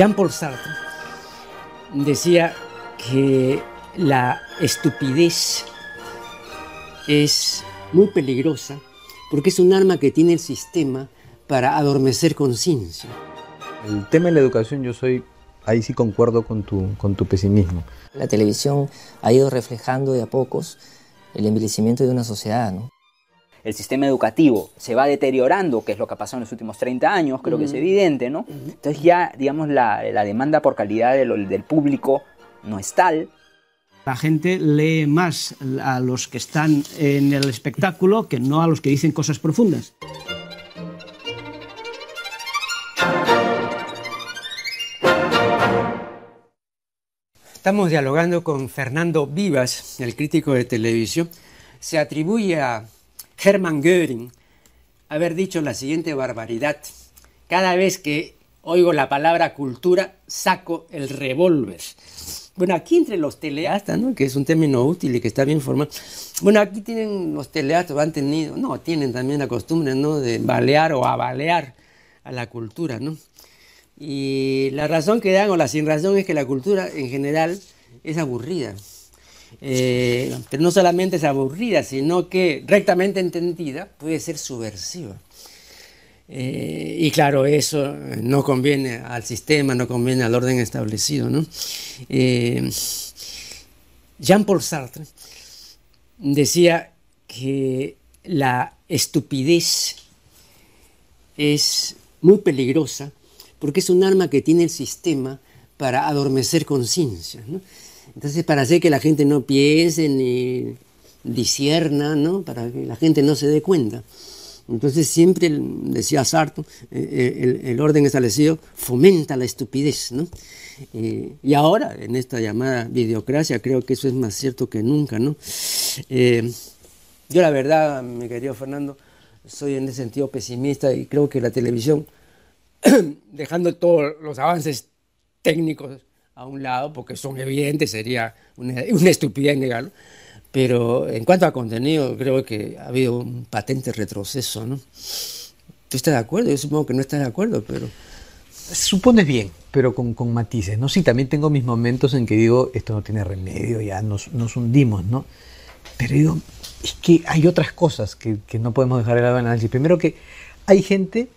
Jean-Paul Sartre decía que la estupidez es muy peligrosa porque es un arma que tiene el sistema para adormecer conciencia. El tema de la educación yo soy, ahí sí concuerdo con tu, con tu pesimismo. La televisión ha ido reflejando de a pocos el envejecimiento de una sociedad, ¿no? El sistema educativo se va deteriorando, que es lo que ha pasado en los últimos 30 años, creo que es evidente, ¿no? Entonces ya, digamos, la, demanda por calidad del, público no es tal. La gente lee más a los que están en el espectáculo que no a los que dicen cosas profundas. Estamos dialogando con Fernando Vivas, el crítico de televisión. Se atribuye a Hermann Göring haber dicho la siguiente barbaridad. Cada vez que oigo la palabra cultura, saco el revólver. Bueno, aquí entre los teleastas, ¿no? que es un término útil y que está bien formado. Bueno, aquí tienen los teleastas, han tenido, no, tienen también la costumbre ¿no? de balear o abalear a la cultura. ¿no? Y la razón que dan o la sin razón es que la cultura en general es aburrida. Eh, pero no solamente es aburrida, sino que rectamente entendida puede ser subversiva. Eh, y claro, eso no conviene al sistema, no conviene al orden establecido. Eh, Jean-Paul Sartre decía que la estupidez es muy peligrosa porque es un arma que tiene el sistema para adormecer conciencia. Entonces, para hacer que la gente no piense ni disierna, ¿no? Para que la gente no se dé cuenta. Entonces siempre, decía Sartre, eh, eh, el, orden establecido fomenta la estupidez, ¿no? Eh, y ahora, en esta llamada videocracia, creo que eso es más cierto que nunca, ¿no? yo la verdad, mi querido Fernando, soy en ese sentido pesimista y creo que la televisión, dejando todos los avances técnicos a un lado, porque son evidentes, sería una, estupidez negarlo. Pero en cuanto a contenido, creo que ha habido un patente retroceso, ¿no? ¿Tú estás de acuerdo? Yo supongo que no estás de acuerdo, pero... Supones bien, pero con, con, matices, ¿no? Sí, también tengo mis momentos en que digo, esto no tiene remedio, ya nos, nos hundimos, ¿no? Pero digo, es que hay otras cosas que, que no podemos dejar de lado en el análisis. Primero que hay gente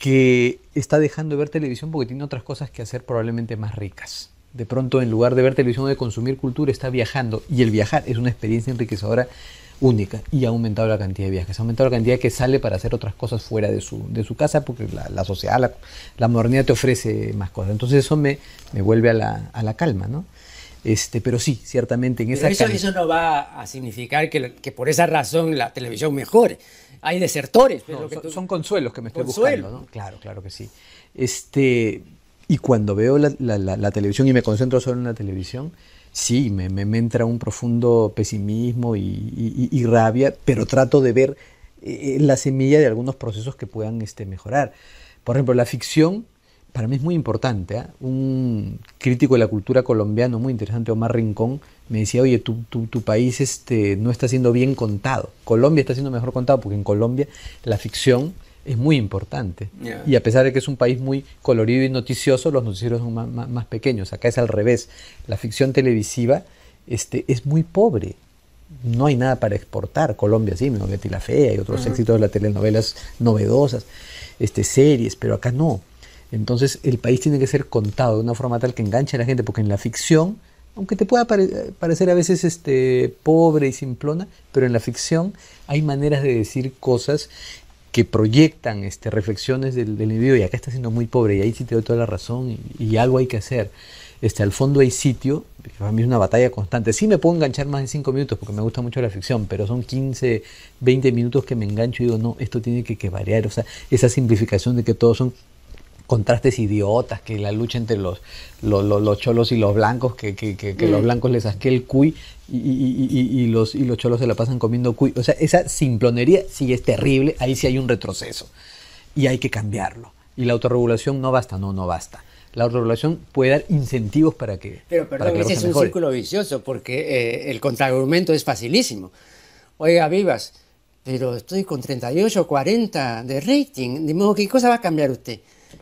que está dejando de ver televisión porque tiene otras cosas que hacer probablemente más ricas. De pronto, en lugar de ver televisión o de consumir cultura, está viajando. Y el viajar es una experiencia enriquecedora única y ha aumentado la cantidad de viajes, ha aumentado la cantidad que sale para hacer otras cosas fuera de su, de su casa porque la, sociedad, la, modernidad te ofrece más cosas. Entonces eso me, me vuelve a la, a la calma, ¿no? Este, pero sí, ciertamente en esa... Eso, eso no va a significar que, que por esa razón la televisión mejore hay desertores. son, consuelos que me estoy buscando, ¿no? Claro, claro que sí. Este, y cuando veo la, televisión y me concentro solo en la televisión, sí, me, me, entra un profundo pesimismo y, rabia, pero trato de ver eh, la semilla de algunos procesos que puedan este, mejorar. Por ejemplo, la ficción para mí es muy importante. ¿ah? Un crítico de la cultura colombiana muy interesante, Omar Rincón, me decía, oye, tu, tu, país este, no está siendo bien contado. Colombia está siendo mejor contado porque en Colombia la ficción es muy importante. Y a pesar de que es un país muy colorido y noticioso, los noticieros son más, pequeños. Acá es al revés. La ficción televisiva este, es muy pobre. No hay nada para exportar. Colombia sí, Betty la Fea y otros éxitos de las telenovelas novedosas, este, series, pero acá no. Entonces el país tiene que ser contado de una forma tal que enganche a la gente, porque en la ficción aunque te pueda parecer a veces este, pobre y simplona, pero en la ficción hay maneras de decir cosas que proyectan este, reflexiones del, individuo y acá está siendo muy pobre y ahí sí te doy toda la razón y, algo hay que hacer. Este, al fondo hay sitio, para mí es una batalla constante. Sí me puedo enganchar más de 5 minutos porque me gusta mucho la ficción, pero son 15, 20 minutos que me engancho y digo, no, esto tiene que, que variar. O sea, esa simplificación de que todos son contrastes idiotas, que la lucha entre los, los, cholos y los blancos, que, los mm. blancos les saquen el cuy y, los, y los cholos se la pasan comiendo cuy. O sea, esa simplonería sí es terrible, ahí sí hay un retroceso y hay que cambiarlo. Y la autorregulación no basta, no, no basta. La autorregulación puede dar incentivos para que... Pero perdón, ese es un círculo vicioso porque eh, el contraargumento es facilísimo. Oiga, vivas, pero estoy con 38 o 40 de rating, de modo, ¿qué cosa va a cambiar usted?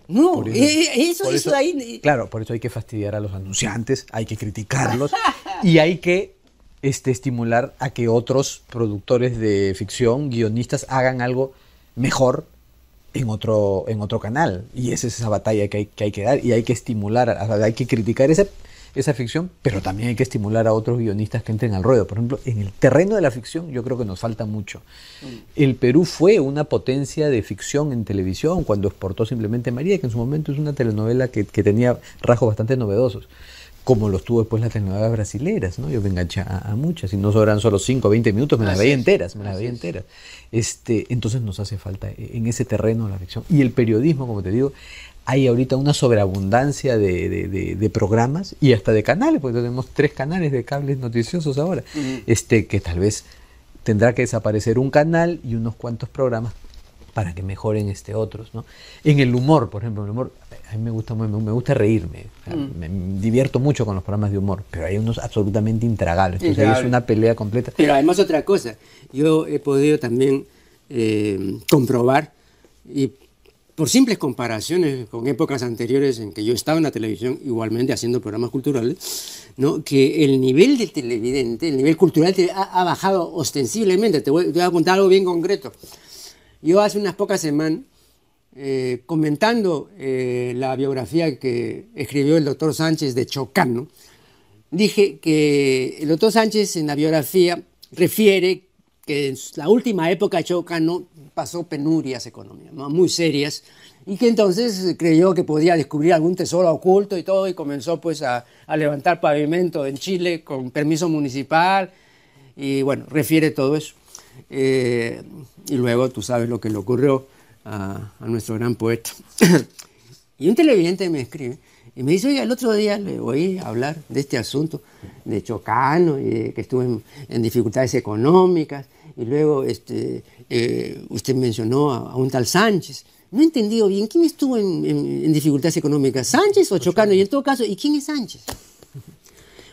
No, eso, eso, ahí... Claro, por eso hay que fastidiar a los anunciantes, hay que criticarlos y hay que este, estimular a que otros productores de ficción, guionistas, hagan algo mejor en otro, en otro canal. Y esa es esa batalla que hay que, hay que dar y hay que estimular, hay que criticar esa, esa ficción, pero también hay que estimular a otros guionistas que entren al ruedo. Por ejemplo, en el terreno de la ficción yo creo que nos falta mucho. Mm. El Perú fue una potencia de ficción en televisión cuando exportó simplemente María, que en su momento es una telenovela que, que tenía rasgos bastante novedosos como los tuvo después las telenovelas brasileras, ¿no? Yo me enganché a, muchas, y no sobran solo 5 o 20 minutos, me las veía enteras, me las veía enteras. Este, entonces nos hace falta en ese terreno la ficción. Y el periodismo, como te digo, hay ahorita una sobreabundancia de, programas y hasta de canales, porque tenemos tres canales de cables noticiosos ahora, este, que tal vez tendrá que desaparecer un canal y unos cuantos programas para que mejoren este otros. ¿no? En el humor, por ejemplo, el humor, a mí me gusta, me, gusta reírme, mm. me divierto mucho con los programas de humor, pero hay unos absolutamente intragables, entonces es una pelea completa. Pero además otra cosa, yo he podido también eh, comprobar, y por simples comparaciones con épocas anteriores en que yo estaba en la televisión, igualmente haciendo programas culturales, ¿no? que el nivel del televidente, el nivel cultural ha, bajado ostensiblemente. Te voy, te voy a contar algo bien concreto. Yo hace unas pocas semanas eh, comentando eh, la biografía que escribió el doctor Sánchez de Chocano, dije que el doctor Sánchez en la biografía refiere que en la última época Chocano pasó penurias económicas, muy serias, y que entonces creyó que podía descubrir algún tesoro oculto y todo, y comenzó pues a, levantar pavimento en Chile con permiso municipal, y bueno, refiere todo eso. Eh, y luego tú sabes lo que le ocurrió a, nuestro gran poeta. y un televidente me escribe y me dice, oye, el otro día le oí hablar de este asunto de Chocano y que estuvo en, dificultades económicas y luego este, eh, usted mencionó a, un tal Sánchez. No he entendido bien, ¿quién estuvo en, en dificultades económicas? ¿Sánchez o Chocano? Y en todo caso, ¿y quién es Sánchez?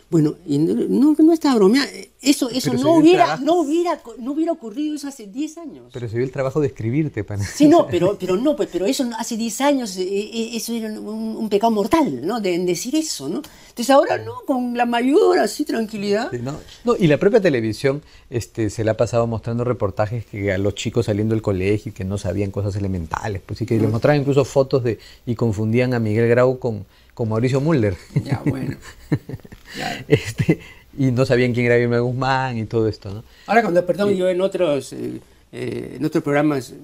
Bueno, y no, no estaba bromeando. Eso, eso no hubiera, no, hubiera, no hubiera ocurrido eso hace 10 años. Pero se vio el trabajo de escribirte, pana. Sí, no, pero, pero no, pues, pero eso hace 10 años, eh, eh, eso era un, pecado mortal, ¿no? De, decir eso, ¿no? Entonces ahora no, con la mayor así tranquilidad. no, y la propia televisión este, se le ha pasado mostrando reportajes que a los chicos saliendo del colegio y que no sabían cosas elementales, pues sí que les mostraban incluso fotos de y confundían a Miguel Grau con con Mauricio Mulder. Ya, bueno. este, y no sabían quién era Irma Guzmán y todo esto, ¿no? Ahora, cuando, perdón, yo en otros, eh, eh, en otros programas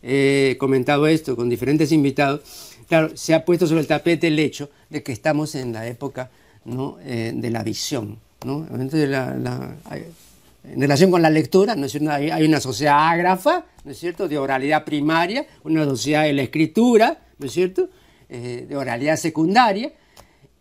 he comentado esto con diferentes invitados, claro, se ha puesto sobre el tapete el hecho de que estamos en la época ¿no? Eh, de la visión, ¿no? Entonces, en relación con la lectura, ¿no es cierto? Hay, hay, una sociedad ágrafa, ¿no es cierto?, de oralidad primaria, una sociedad de la escritura, ¿no es cierto?, eh, de oralidad secundaria,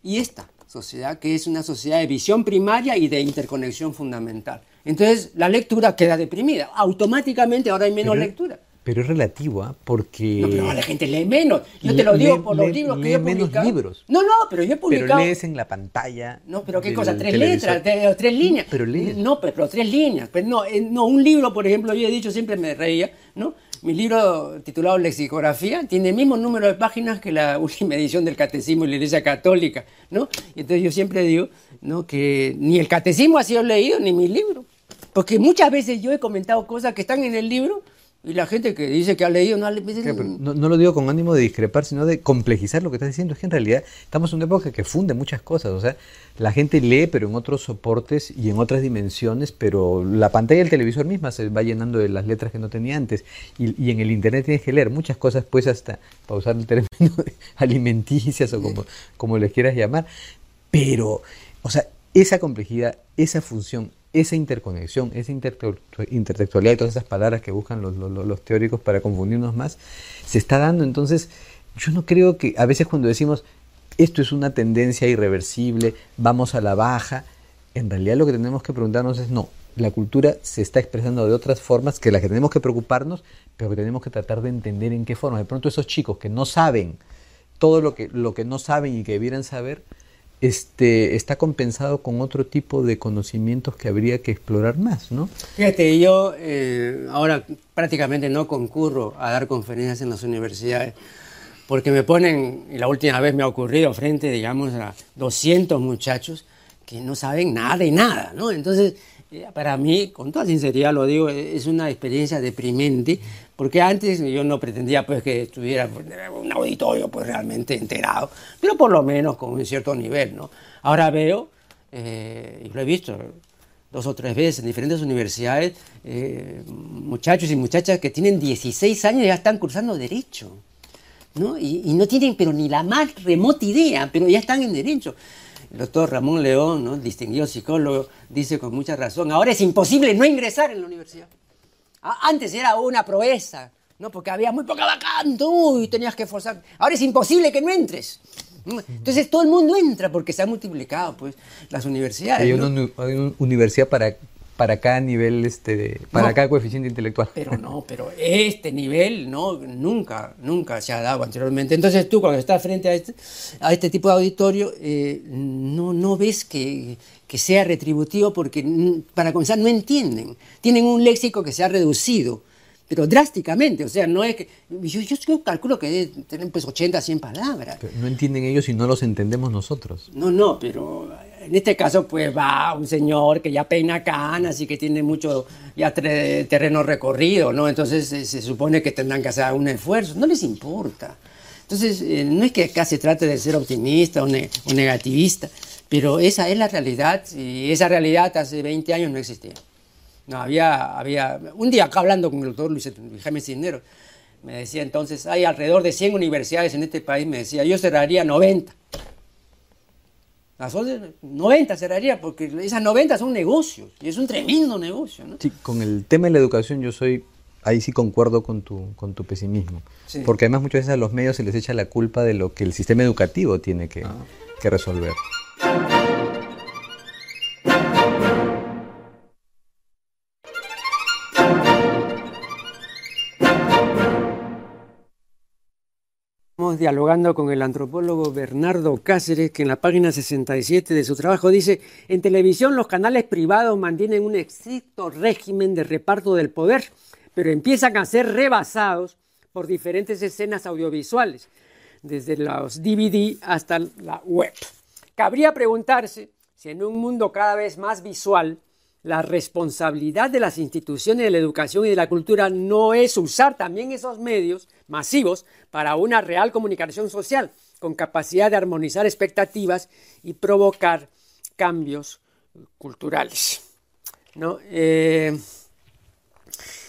y esta sociedad que es una sociedad de visión primaria y de interconexión fundamental. Entonces la lectura queda deprimida, automáticamente ahora hay menos lectura. Pero es relativo, ¿ah? porque... No, pero la gente lee menos. Yo te lo digo por los libros que yo he menos libros. No, no, pero yo he publicado... Pero lees en la pantalla... No, pero ¿qué cosa? ¿Tres letras? ¿Tres, líneas? Pero lees. No, pero, tres líneas. Pero no, eh, no, un libro, por ejemplo, yo he dicho, siempre me reía, ¿no? Mi libro titulado Lexicografía tiene el mismo número de páginas que la última edición del Catecismo de la Iglesia Católica, ¿no? Y entonces yo siempre digo, ¿no? Que ni el Catecismo ha sido leído, ni mi libro. Porque muchas veces yo he comentado cosas que están en el libro y la gente que dice que ha leído no, no, no, lo digo con ánimo de discrepar, sino de complejizar lo que estás diciendo. Es que en realidad estamos en una época que funde muchas cosas. O sea, la gente lee, pero en otros soportes y en otras dimensiones, pero la pantalla del televisor misma se va llenando de las letras que no tenía antes. Y, en el Internet tienes que leer muchas cosas, pues hasta, para usar el término alimenticias o como, como les quieras llamar. Pero, o sea, esa complejidad, esa función, esa interconexión, esa intertextualidad y todas esas palabras que buscan los, teóricos para confundirnos más, se está dando. Entonces, yo no creo que a veces cuando decimos esto es una tendencia irreversible, vamos a la baja, en realidad lo que tenemos que preguntarnos es no, la cultura se está expresando de otras formas que las que tenemos que preocuparnos, pero que tenemos que tratar de entender en qué forma. De pronto esos chicos que no saben todo lo que, lo que no saben y que debieran saber, este, está compensado con otro tipo de conocimientos que habría que explorar más, ¿no? Fíjate, yo eh, ahora prácticamente no concurro a dar conferencias en las universidades porque me ponen, y la última vez me ha ocurrido frente, digamos, a 200 muchachos que no saben nada de nada, ¿no? Entonces, para mí, con toda sinceridad lo digo, es una experiencia deprimente, porque antes yo no pretendía pues que estuviera pues, un auditorio pues realmente enterado, pero por lo menos con un cierto nivel, ¿no? Ahora veo, eh, y lo he visto dos o tres veces en diferentes universidades, eh, muchachos y muchachas que tienen 16 años y ya están cursando Derecho, ¿no? Y, y no tienen pero ni la más remota idea, pero ya están en Derecho. El doctor Ramón León, ¿no? distinguido psicólogo, dice con mucha razón, ahora es imposible no ingresar en la universidad. Antes era una proeza, ¿no? porque había muy poca vacante y tenías que forzar. Ahora es imposible que no entres. Entonces todo el mundo entra porque se han multiplicado pues, las universidades. Hay, una, hay una universidad para para cada nivel, este, para cada coeficiente intelectual. Pero no, pero este nivel no, nunca, nunca se ha dado anteriormente. Entonces tú cuando estás frente a este, a este tipo de auditorio, eh, no, no ves que, que, sea retributivo porque para comenzar no entienden. Tienen un léxico que se ha reducido, pero drásticamente. O sea, no es que... Yo, yo calculo que tienen pues 80, 100 palabras. no entienden ellos y no los entendemos nosotros. No, no, pero en este caso, pues va un señor que ya peina canas y que tiene mucho ya terreno recorrido, ¿no? Entonces se, supone que tendrán que hacer un esfuerzo. No les importa. Entonces, eh, no es que acá se trate de ser optimista o, negativista, pero esa es la realidad y esa realidad hace 20 años no existía. No, había, había, un día acá hablando con el doctor Luis Jaime Cisneros, me decía entonces, hay alrededor de 100 universidades en este país, me decía, yo cerraría 90. Las 90 cerraría, porque esas 90 son negocios, y es un tremendo negocio. ¿no? Sí, con el tema de la educación yo soy, ahí sí concuerdo con tu, con tu pesimismo, porque además muchas veces a los medios se les echa la culpa de lo que el sistema educativo tiene que, ah. que resolver. Dialogando con el antropólogo Bernardo Cáceres, que en la página 67 de su trabajo dice, en televisión los canales privados mantienen un estricto régimen de reparto del poder, pero empiezan a ser rebasados por diferentes escenas audiovisuales, desde los DVD hasta la web. Cabría preguntarse si en un mundo cada vez más visual, la responsabilidad de las instituciones de la educación y de la cultura no es usar también esos medios masivos para una real comunicación social, con capacidad de armonizar expectativas y provocar cambios culturales. ¿no? Eh,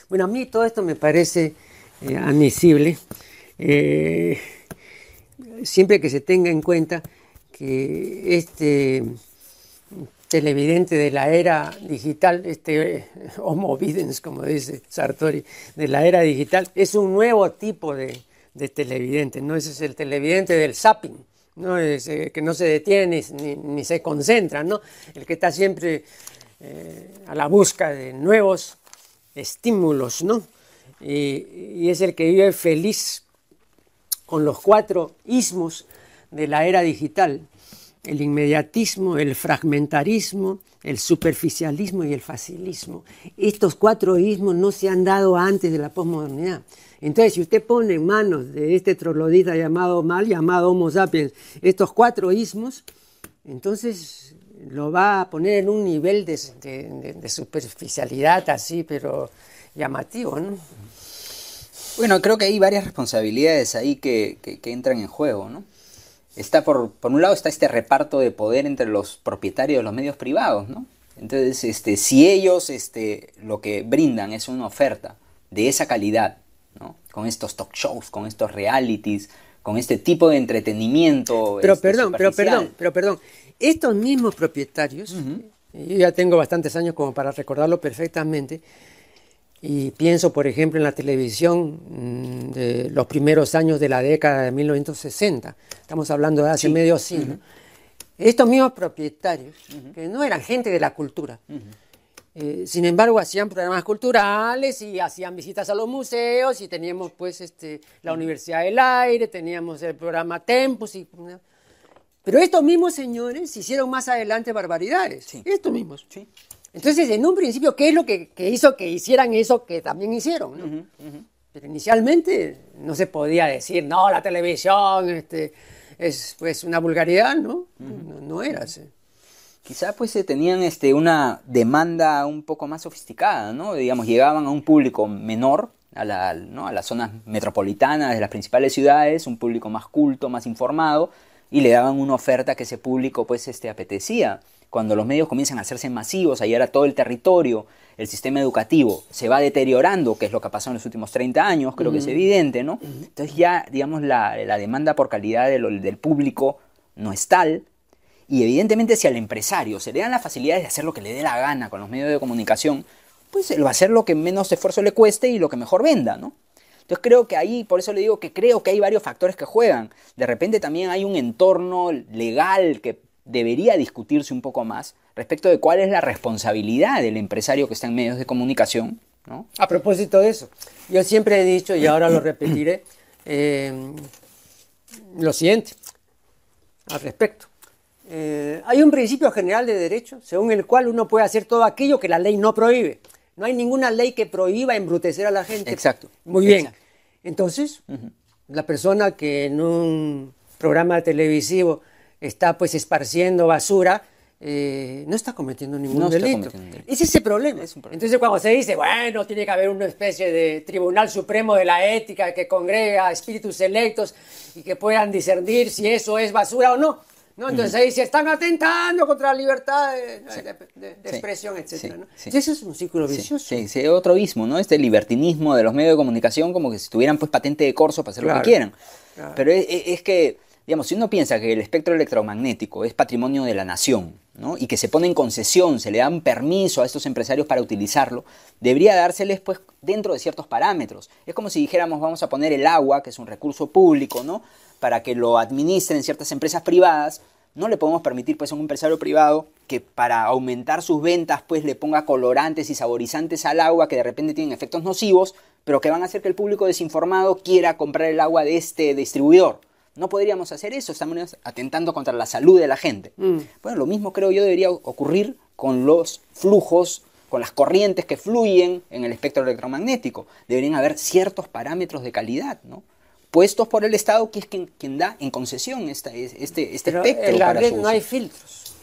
bueno, a mí todo esto me parece eh, admisible, eh, siempre que se tenga en cuenta que este televidente de la era digital, este homo videns, como dice Sartori, de la era digital, es un nuevo tipo de, televidente, ¿no? Ese es el televidente del zapping, ¿no? Es, eh, que no se detiene ni, se concentra, ¿no? El que está siempre eh, a la busca de nuevos estímulos, ¿no? y es el que vive feliz con los cuatro ismos de la era digital el inmediatismo, el fragmentarismo, el superficialismo y el facilismo. Estos cuatro ismos no se han dado antes de la posmodernidad. Entonces, si usted pone en manos de este troglodita llamado mal, llamado Homo sapiens, estos cuatro ismos, entonces lo va a poner en un nivel de, superficialidad así, pero llamativo, ¿no? Bueno, creo que hay varias responsabilidades ahí que, que entran en juego, ¿no? Está por, por un lado está este reparto de poder entre los propietarios de los medios privados, ¿no? Entonces, este, si ellos este, lo que brindan es una oferta de esa calidad, ¿no? Con estos talk shows, con estos realities, con este tipo de entretenimiento. Pero este, perdón, pero perdón, pero perdón. Estos mismos propietarios, yo ya tengo bastantes años como para recordarlo perfectamente, y pienso, por ejemplo, en la televisión mm, de los primeros años de la década de 1960. Estamos hablando de hace medio siglo. Estos mismos propietarios, que no eran gente de la cultura, eh, sin embargo hacían programas culturales y hacían visitas a los museos y teníamos pues este, la Universidad del Aire, teníamos el programa Tempus. Y, pero estos mismos señores hicieron más adelante barbaridades. Estos mismos. Entonces, en un principio, ¿qué es lo que, hizo que hicieran eso que también hicieron? Pero inicialmente no se podía decir, no, la televisión este, es pues una vulgaridad, ¿no? no, era así. Quizá pues se tenían este, una demanda un poco más sofisticada, ¿no? Digamos, llegaban a un público menor, a, la, ¿no? a las zonas metropolitanas de las principales ciudades, un público más culto, más informado, y le daban una oferta que ese público pues este, apetecía. Cuando los medios comienzan a hacerse masivos, a llegar a todo el territorio, el sistema educativo se va deteriorando, que es lo que ha pasado en los últimos 30 años, creo que es evidente, ¿no? Entonces ya, digamos, la, demanda por calidad del público no es tal, y evidentemente si al empresario se le dan las facilidades de hacer lo que le dé la gana con los medios de comunicación, pues él va a hacer lo que menos esfuerzo le cueste y lo que mejor venda, ¿no? Entonces creo que ahí, por eso le digo que creo que hay varios factores que juegan. De repente también hay un entorno legal que debería discutirse un poco más respecto de cuál es la responsabilidad del empresario que está en medios de comunicación. ¿no? A propósito de eso, yo siempre he dicho, y ahora lo repetiré, eh, lo siguiente al respecto. Eh, hay un principio general de derecho según el cual uno puede hacer todo aquello que la ley no prohíbe. No hay ninguna ley que prohíba embrutecer a la gente. Exacto. Muy bien. Entonces, la persona que en un programa televisivo está pues esparciendo basura, eh, no está cometiendo ningún delito. Ese es el problema. Entonces cuando se dice, bueno, tiene que haber una especie de tribunal supremo de la ética que congrega espíritus electos y que puedan discernir si eso es basura o no. ¿no? Entonces ahí se están atentando contra la libertad de, expresión, etc. eso es un círculo vicioso. Sí, sí, otro abismo, ¿no? Este libertinismo de los medios de comunicación como que si tuvieran pues patente de corso para hacer lo que quieran. Pero es, que, digamos, si uno piensa que el espectro electromagnético es patrimonio de la nación, ¿no? y que se pone en concesión, se le dan permiso a estos empresarios para utilizarlo, debería dárseles pues dentro de ciertos parámetros. Es como si dijéramos vamos a poner el agua, que es un recurso público, ¿no? para que lo administren ciertas empresas privadas, no le podemos permitir pues a un empresario privado que para aumentar sus ventas pues le ponga colorantes y saborizantes al agua que de repente tienen efectos nocivos, pero que van a hacer que el público desinformado quiera comprar el agua de este distribuidor. No podríamos hacer eso, estamos atentando contra la salud de la gente. Mm. Bueno, lo mismo creo yo debería ocurrir con los flujos, con las corrientes que fluyen en el espectro electromagnético. Deberían haber ciertos parámetros de calidad, ¿no? puestos por el Estado, que es quien, quien da en concesión este, este, este espectro. En la red no hay filtros.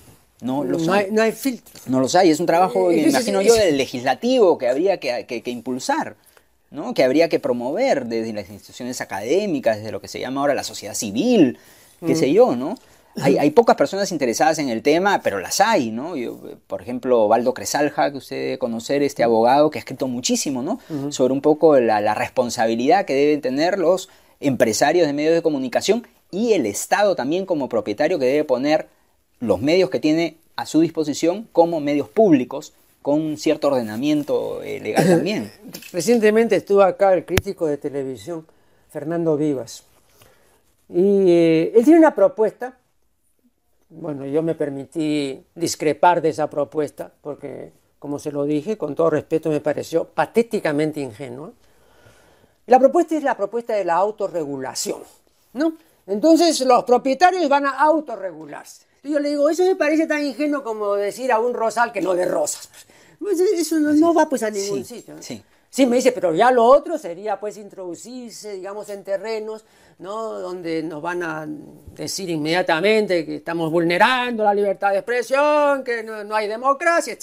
No los hay. No hay filtros. No los hay. Es un trabajo, me imagino yo, del legislativo que habría que, que, impulsar, ¿no? que habría que promover desde las instituciones académicas, desde lo que se llama ahora la sociedad civil, qué mm. sé yo, ¿no? Hay, hay, pocas personas interesadas en el tema, pero las hay, ¿no? por ejemplo, Valdo Cresalja, que usted debe conocer, este abogado que ha escrito muchísimo, ¿no? Sobre un poco la, la responsabilidad que deben tener los empresarios de medios de comunicación y el Estado también como propietario que debe poner los medios que tiene a su disposición como medios públicos con un cierto ordenamiento eh, legal también. Recientemente estuvo acá el crítico de televisión, Fernando Vivas, y eh, él tiene una propuesta, bueno, yo me permití discrepar de esa propuesta, porque, como se lo dije, con todo respeto, me pareció patéticamente ingenua. La propuesta es la propuesta de la autorregulación, ¿no? Entonces los propietarios van a autorregularse. Y yo le digo, eso me parece tan ingenuo como decir a un rosal que no de rosas. Pues eso no, va pues a ningún sitio. Sí. Sí, me dice, pero ya lo otro sería pues introducirse, digamos, en terrenos, ¿no? Donde nos van a decir inmediatamente que estamos vulnerando la libertad de expresión, que no, no hay democracia,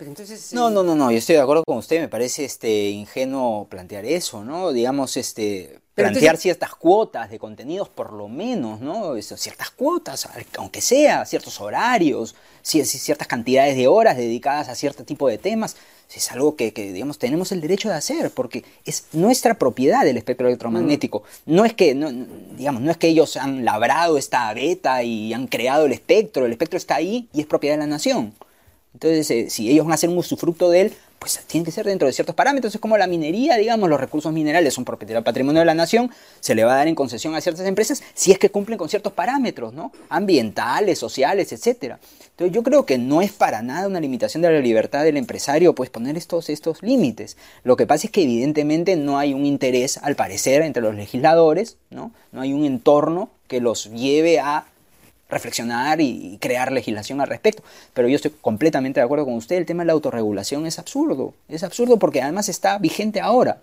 etc entonces, no, no, no, no, yo estoy de acuerdo con usted, me parece este ingenuo plantear eso, ¿no? Digamos, este plantear ciertas cuotas de contenidos por lo menos, ¿no? ciertas cuotas, aunque sea, ciertos horarios, ciertas cantidades de horas dedicadas a cierto tipo de temas, es algo que, digamos, tenemos el derecho de hacer, porque es nuestra propiedad el espectro electromagnético. Mm. No es que, no, digamos, no es que ellos han labrado esta beta y han creado el espectro, el espectro está ahí y es propiedad de la nación. Entonces, eh, si ellos van a hacer un usufructo de él, pues tiene que ser dentro de ciertos parámetros. Es como la minería, digamos, los recursos minerales son propiedad patrimonio de la nación, se le va a dar en concesión a ciertas empresas si es que cumplen con ciertos parámetros, ¿no? Ambientales, sociales, etcétera. Entonces, yo creo que no es para nada una limitación de la libertad del empresario, pues poner estos, estos límites. Lo que pasa es que evidentemente no hay un interés, al parecer, entre los legisladores, ¿no? No hay un entorno que los lleve a reflexionar y crear legislación al respecto. Pero yo estoy completamente de acuerdo con usted, el tema de la autorregulación es absurdo, es absurdo porque además está vigente ahora.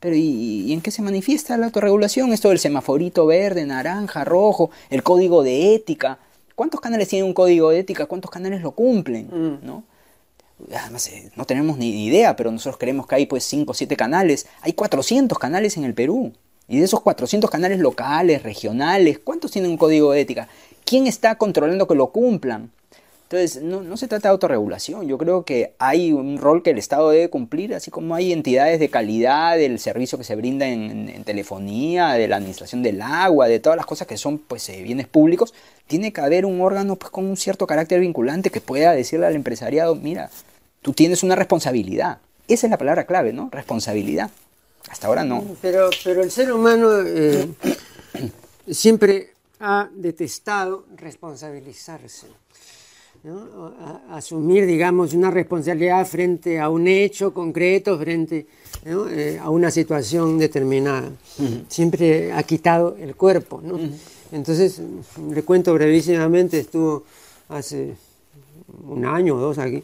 Pero ¿y, en qué se manifiesta la autorregulación? Esto del semaforito verde, naranja, rojo, el código de ética. ¿Cuántos canales tienen un código de ética? ¿Cuántos canales lo cumplen? Mm. ¿no? Además, eh, no tenemos ni idea, pero nosotros creemos que hay pues 5 o 7 canales. Hay 400 canales en el Perú. Y de esos 400 canales locales, regionales, ¿cuántos tienen un código de ética? ¿Quién está controlando que lo cumplan? Entonces, no, se trata de autorregulación. Yo creo que hay un rol que el Estado debe cumplir, así como hay entidades de calidad del servicio que se brinda en, telefonía, de la administración del agua, de todas las cosas que son pues, eh, bienes públicos. Tiene que haber un órgano pues, con un cierto carácter vinculante que pueda decirle al empresariado, mira, tú tienes una responsabilidad. Esa es la palabra clave, ¿no? Responsabilidad. Hasta ahora no. Pero, pero el ser humano eh, siempre ha detestado responsabilizarse. asumir, digamos, una responsabilidad frente a un hecho concreto, frente eh, a una situación determinada. Siempre ha quitado el cuerpo. ¿no? Entonces, le cuento brevísimamente, estuvo hace un año o dos aquí,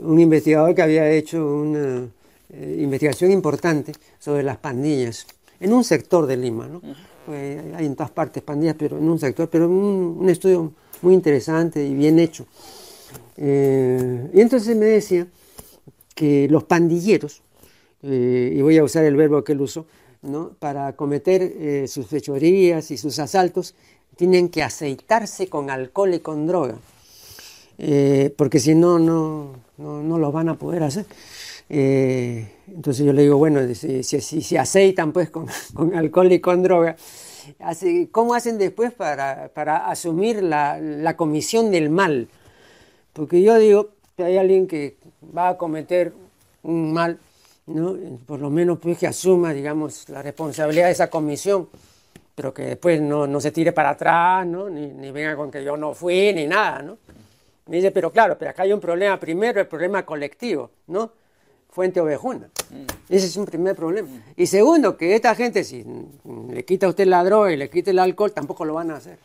un investigador que había hecho una eh, investigación importante sobre las pandillas en un sector de Lima. ¿no? Pues hay en todas partes pandillas, pero en un sector, pero un, estudio muy interesante y bien hecho. Eh, y entonces me decía que los pandilleros, eh, y voy a usar el verbo que él usó, ¿no? para cometer sus fechorías y sus asaltos, tienen que aceitarse con alcohol y con droga. Eh, porque si no, no, no, lo van a poder hacer. Eh, entonces yo le digo, bueno, si, si, aceitan pues con, con, alcohol y con droga, ¿cómo hacen después para, para asumir la, la, comisión del mal? Porque yo digo, hay alguien que va a cometer un mal, ¿no? por lo menos pues que asuma, digamos, la responsabilidad de esa comisión, pero que después no, no se tire para atrás, ¿no? ni, ni venga con que yo no fui, ni nada, ¿no? Me dice, pero claro, pero acá hay un problema primero, el problema colectivo, ¿no? Fuente ovejuna. Ese es un primer problema. Y segundo, que esta gente, si le quita a usted la droga y le quita el alcohol, tampoco lo van a hacer.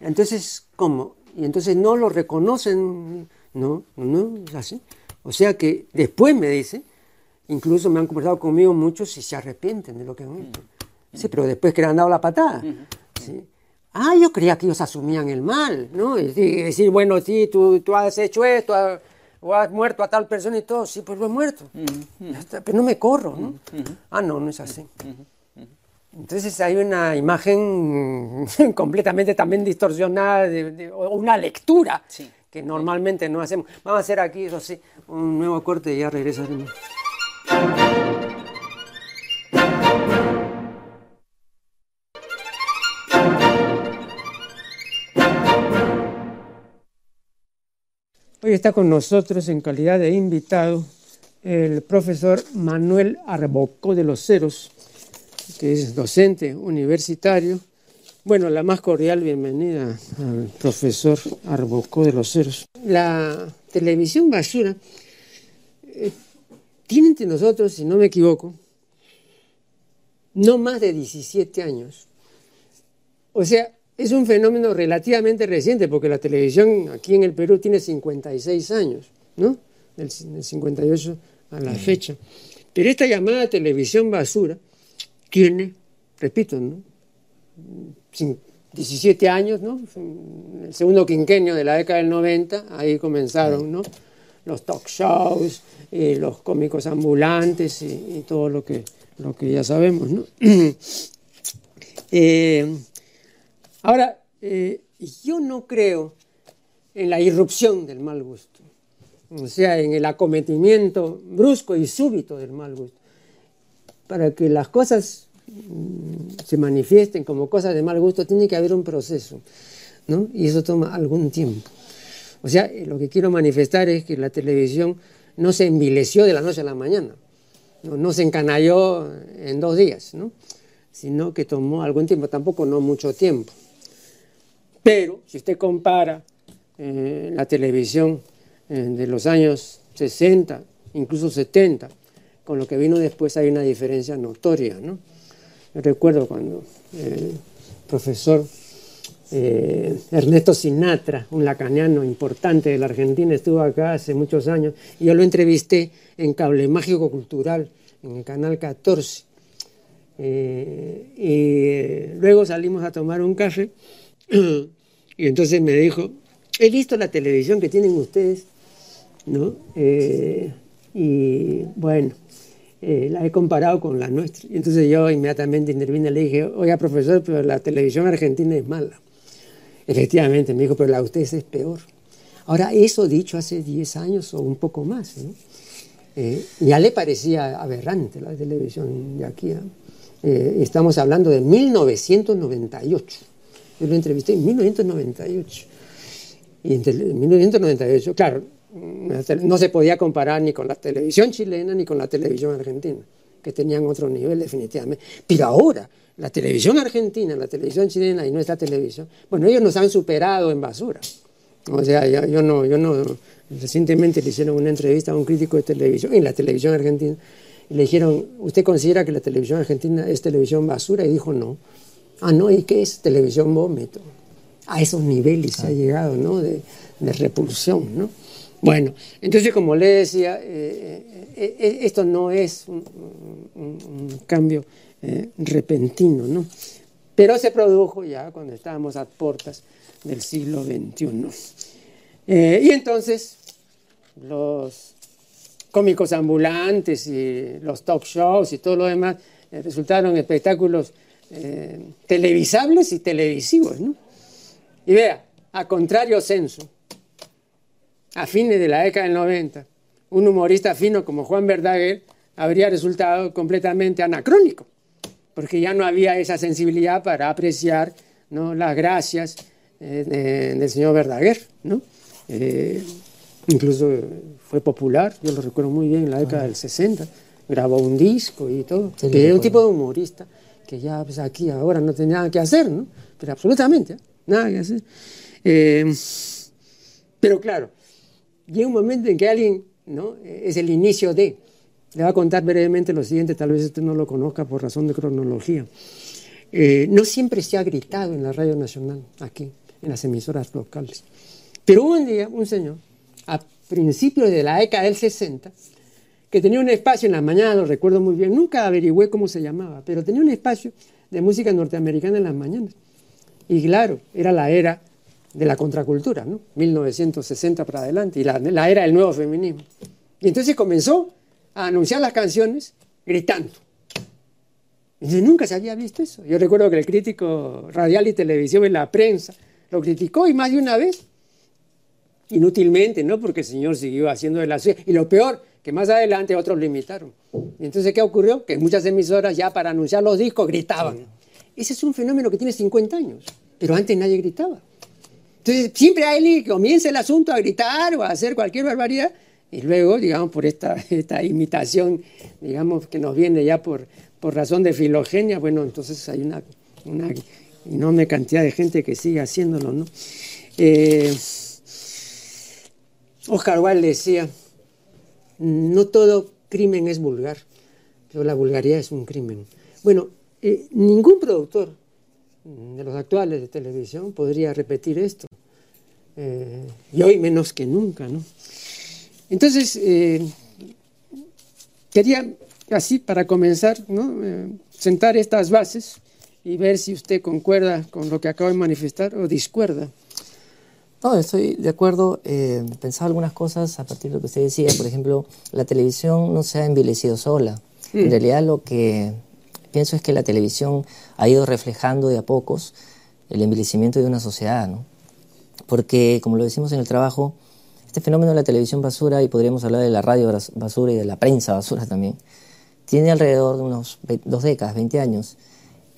Entonces, ¿cómo? Y entonces no lo reconocen, no, no, es así. O sea que después me dice, incluso me han conversado conmigo muchos y se arrepienten de lo que han hecho. Sí, pero después que le han dado la patada. ¿sí? Ah, yo creía que ellos asumían el mal, ¿no? Y decir, bueno, sí, tú, tú has hecho esto, o has muerto a tal persona y todo, sí, pues lo he muerto. pero no me corro, ¿no? Ah, no, no es así. Entonces hay una imagen completamente también distorsionada, de, una lectura que normalmente no hacemos. Vamos a hacer aquí, eso sí, un nuevo corte y ya regresaremos. Hoy está con nosotros en calidad de invitado el profesor Manuel Arbocó de los Ceros, que es docente universitario. Bueno, la más cordial bienvenida al profesor Arbocó de los Ceros. La televisión basura eh, tiene entre nosotros, si no me equivoco, no más de 17 años. O sea, es un fenómeno relativamente reciente, porque la televisión aquí en el Perú tiene 56 años, ¿no? Del, 58 a la fecha. Pero esta llamada televisión basura tiene, repito, ¿no? 17 años, ¿no? El segundo quinquenio de la década del 90, ahí comenzaron, ¿no? Los talk shows, eh, los cómicos ambulantes y, todo lo que, lo que ya sabemos, ¿no? eh, Ahora, eh, yo no creo en la irrupción del mal gusto, o sea, en el acometimiento brusco y súbito del mal gusto. Para que las cosas mm, se manifiesten como cosas de mal gusto, tiene que haber un proceso, ¿no? Y eso toma algún tiempo. O sea, eh, lo que quiero manifestar es que la televisión no se envileció de la noche a la mañana, no, no se encanalló en dos días, ¿no? sino que tomó algún tiempo, tampoco no mucho tiempo. Pero si usted compara eh, la televisión eh, de los años 60, incluso 70, con lo que vino después hay una diferencia notoria. ¿no? Recuerdo cuando el profesor eh, Ernesto Sinatra, un lacaniano importante de la Argentina, estuvo acá hace muchos años y yo lo entrevisté en Cable Mágico Cultural en el canal 14. Eh, y luego salimos a tomar un café y entonces me dijo, he visto la televisión que tienen ustedes, ¿no? Eh, y bueno, eh, la he comparado con la nuestra. Y entonces yo inmediatamente intervine y le dije, oiga profesor, pero la televisión argentina es mala. Efectivamente, me dijo, pero la de ustedes es peor. Ahora, eso dicho hace 10 años o un poco más, eh, ya le parecía aberrante la televisión de aquí. Eh, estamos hablando de 1998. Yo lo entrevisté en 1998. Y en 1998, claro, no se podía comparar ni con la televisión chilena ni con la televisión argentina, que tenían otro nivel definitivamente. Pero ahora, la televisión argentina, la televisión chilena y nuestra televisión, bueno, ellos nos han superado en basura. O sea, yo, no, yo no, recientemente le hicieron una entrevista a un crítico de televisión en la televisión argentina y le dijeron, ¿usted considera que la televisión argentina es televisión basura? Y dijo, no. Ah, no, ¿y qué es televisión vómito? A esos niveles se ha llegado, ¿no? De, de repulsión, ¿no? Bueno, entonces como le decía, eh, eh, eh, esto no es un, cambio repentino, ¿no? Pero se produjo ya cuando estábamos a puertas del siglo XXI. y entonces los cómicos ambulantes y los talk shows y todo lo demás resultaron espectáculos televisables y televisivos, ¿no? Y vea, a contrario censo, a fines de la década del 90, un humorista fino como Juan Verdaguer habría resultado completamente anacrónico, porque ya no había esa sensibilidad para apreciar ¿no? las gracias eh, del señor Verdaguer. ¿no? Eh, incluso fue popular, yo lo recuerdo muy bien en la década del 60, grabó un disco y todo, que era un tipo de humorista que ya pues, aquí ahora no tenía nada que hacer, ¿no? pero absolutamente, ¿eh? nada que hacer. pero claro, llega un momento en que alguien, ¿no? Es el inicio de. Le voy a contar brevemente lo siguiente, tal vez usted no lo conozca por razón de cronología. Eh, no siempre se ha gritado en la radio nacional, aquí, en las emisoras locales. Pero un día, un señor, a principios de la década del 60, que tenía un espacio en la mañana, lo recuerdo muy bien, nunca averigüé cómo se llamaba, pero tenía un espacio de música norteamericana en las mañanas. Y claro, era la era de la contracultura, ¿no? 1960 para adelante, y la, era del nuevo feminismo. Y entonces comenzó a anunciar las canciones gritando. Y nunca se había visto eso. Yo recuerdo que el crítico radial y televisión en la prensa lo criticó y más de una vez. Inútilmente, ¿no? Porque el señor siguió haciendo de la suya. Y lo peor, que más adelante otros lo imitaron. Y entonces, ¿qué ocurrió? Que muchas emisoras ya para anunciar los discos gritaban. Ese es un fenómeno que tiene 50 años, pero antes nadie gritaba. Entonces, siempre hay alguien que comienza el asunto a gritar o a hacer cualquier barbaridad y luego, digamos, por esta, esta imitación, digamos, que nos viene ya por, por razón de filogenia, bueno, entonces hay una, una enorme cantidad de gente que sigue haciéndolo, ¿no? Eh, Oscar Wilde decía, no todo crimen es vulgar, pero la vulgaridad es un crimen. Bueno, eh, ningún productor de los actuales de televisión podría repetir esto. Eh, y hoy menos que nunca, ¿no? Entonces, eh, quería, así para comenzar, ¿no? Sentar estas bases y ver si usted concuerda con lo que acabo de manifestar o discuerda. No, estoy de acuerdo. Eh, pensaba algunas cosas a partir de lo que usted decía. Por ejemplo, la televisión no se ha envilecido sola. En realidad lo que pienso es que la televisión ha ido reflejando de a pocos el envilecimiento de una sociedad, ¿no? Porque, como lo decimos en el trabajo, este fenómeno de la televisión basura, y podríamos hablar de la radio basura y de la prensa basura también, tiene alrededor de unos dos décadas, 20 años,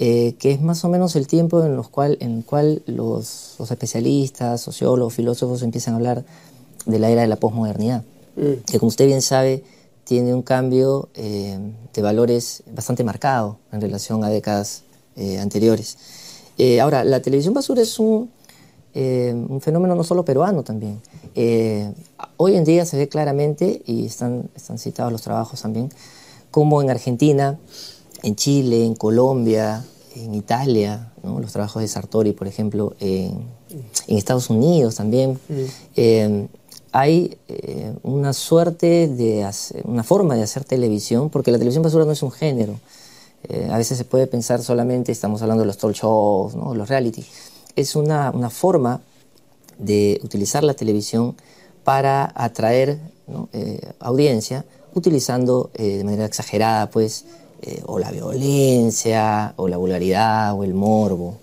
eh, que es más o menos el tiempo en, los cual, en el cual los, especialistas, sociólogos, filósofos empiezan a hablar de la era de la posmodernidad, mm. que como usted bien sabe, tiene un cambio eh, de valores bastante marcado en relación a décadas eh, anteriores. Ahora, la televisión basura es un, un, fenómeno no solo peruano también. hoy en día se ve claramente, y están, están citados los trabajos también, como en Argentina, en Chile, en Colombia, en Italia, los trabajos de Sartori, por ejemplo, en, en Estados Unidos también, mm hay eh, una suerte de una forma de hacer televisión, porque la televisión basura no es un género. Eh, a veces se puede pensar solamente, estamos hablando de los talk shows, ¿no? los reality. Es una, una, forma de utilizar la televisión para atraer eh, audiencia, utilizando de manera exagerada, pues, o la violencia, o la vulgaridad, o el morbo.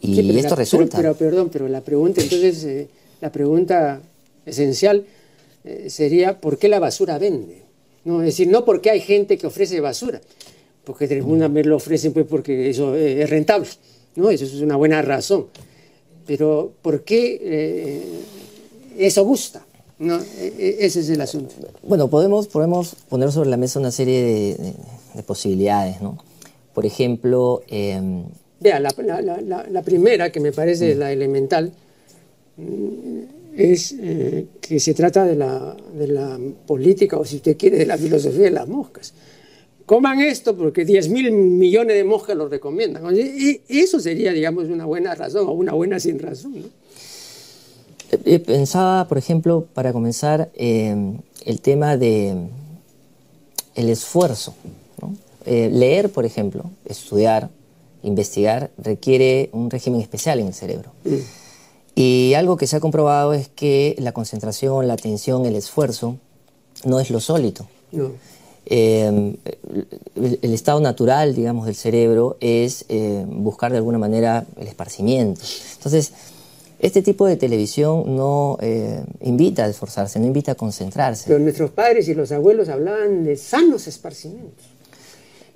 y esto resulta. Pero, perdón, pero la pregunta entonces la pregunta esencial eh, sería ¿por qué la basura vende? ¿No? Es decir, no porque hay gente que ofrece basura, porque de alguna vez lo ofrecen pues porque eso eh, es rentable, ¿no? Eso es una buena razón. Pero ¿por qué eh, eso gusta? ¿No? E, e, ese es el asunto. Bueno, podemos, podemos poner sobre la mesa una serie de, posibilidades, ¿no? Por ejemplo... Em, Vea, la, la, primera, que me parece mm. la elemental, es eh, que se trata de la, de la, política, o si usted quiere, de la filosofía de las moscas. Coman esto porque 10 mil millones de moscas lo recomiendan. Y eso sería, digamos, una buena razón o una buena sin razón. Eh, pensaba, por ejemplo, para comenzar, eh, el tema de el esfuerzo. leer, por ejemplo, estudiar, investigar, requiere un régimen especial en el cerebro. Mm. Y algo que se ha comprobado es que la concentración, la atención, el esfuerzo no es lo sólito. Eh, el, estado natural, digamos, del cerebro es eh, buscar de alguna manera el esparcimiento. Entonces, este tipo de televisión no eh, invita a esforzarse, no invita a concentrarse. Pero nuestros padres y los abuelos hablaban de sanos esparcimientos.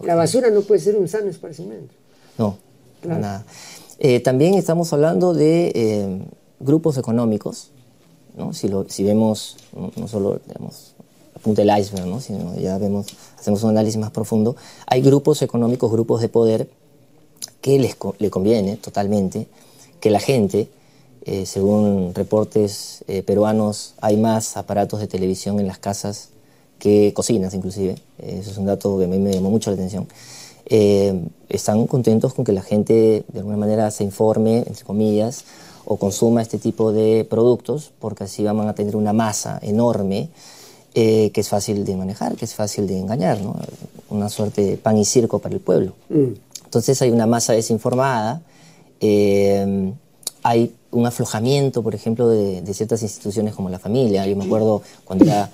La basura no puede ser un sano esparcimiento. No, nada. Eh, también estamos hablando de eh, grupos económicos, ¿no? si, lo, si, vemos no, solo digamos, punta del iceberg, ¿no? sino ya vemos, hacemos un análisis más profundo, hay grupos económicos, grupos de poder que les le conviene totalmente que la gente, eh, según reportes peruanos, hay más aparatos de televisión en las casas que cocinas inclusive. eso es un dato que a mí me llamó mucho la atención. Eh, están contentos con que la gente de alguna manera se informe, entre comillas, o consuma este tipo de productos, porque así van a tener una masa enorme eh, que es fácil de manejar, que es fácil de engañar, ¿no? una suerte de pan y circo para el pueblo. Mm. Entonces hay una masa desinformada, eh, hay un aflojamiento, por ejemplo, de, de, ciertas instituciones como la familia. Yo me acuerdo cuando era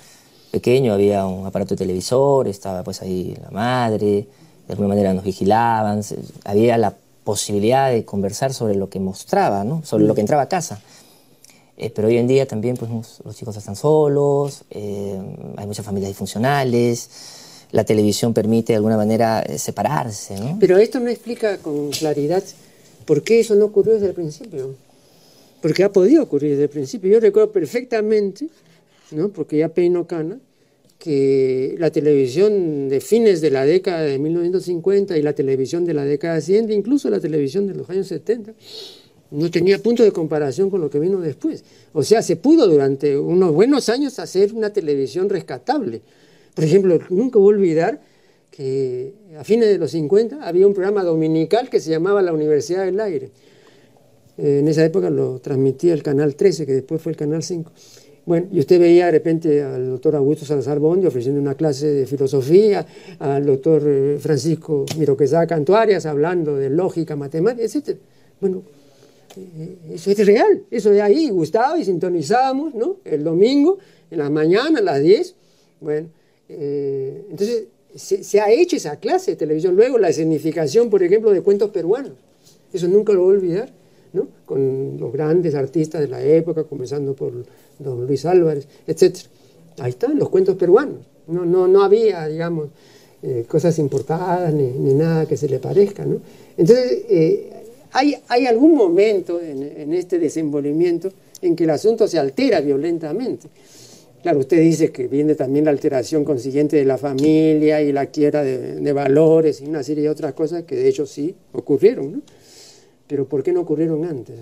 pequeño había un aparato de televisor, estaba pues ahí la madre, de alguna manera nos vigilaban, había la posibilidad de conversar sobre lo que mostraba, ¿no? sobre lo que entraba a casa. Eh, pero hoy en día también pues, los chicos están solos, eh, hay muchas familias disfuncionales, la televisión permite de alguna manera eh, separarse. ¿no? Pero esto no explica con claridad por qué eso no ocurrió desde el principio. Porque ha podido ocurrir desde el principio. Yo recuerdo perfectamente, ¿no? porque ya peino cana, que la televisión de fines de la década de 1950 y la televisión de la década siguiente, incluso la televisión de los años 70, no tenía punto de comparación con lo que vino después. O sea, se pudo durante unos buenos años hacer una televisión rescatable. Por ejemplo, nunca voy a olvidar que a fines de los 50 había un programa dominical que se llamaba La Universidad del Aire. En esa época lo transmitía el Canal 13, que después fue el Canal 5. Bueno, y usted veía de repente al doctor Augusto Salazar Bondi ofreciendo una clase de filosofía, al doctor eh, Francisco Miroquesá Cantuarias hablando de lógica, matemática, etc. Bueno, eh, eso es real, eso de ahí gustaba y sintonizábamos, ¿no? El domingo, en la mañana, a las 10. Bueno, eh, entonces se, se, ha hecho esa clase de televisión. Luego la escenificación, por ejemplo, de cuentos peruanos. Eso nunca lo voy a olvidar, Con los grandes artistas de la época, comenzando por don Luis Álvarez, etc. Ahí están los cuentos peruanos. No, no, no había, digamos, eh, cosas importadas ni, nada que se le parezca. Entonces, eh, hay, hay, algún momento en, este desenvolvimiento en que el asunto se altera violentamente. Claro, usted dice que viene también la alteración consiguiente de la familia y la quiebra de, valores y una serie de otras cosas que de hecho sí ocurrieron. Pero ¿por qué no ocurrieron antes?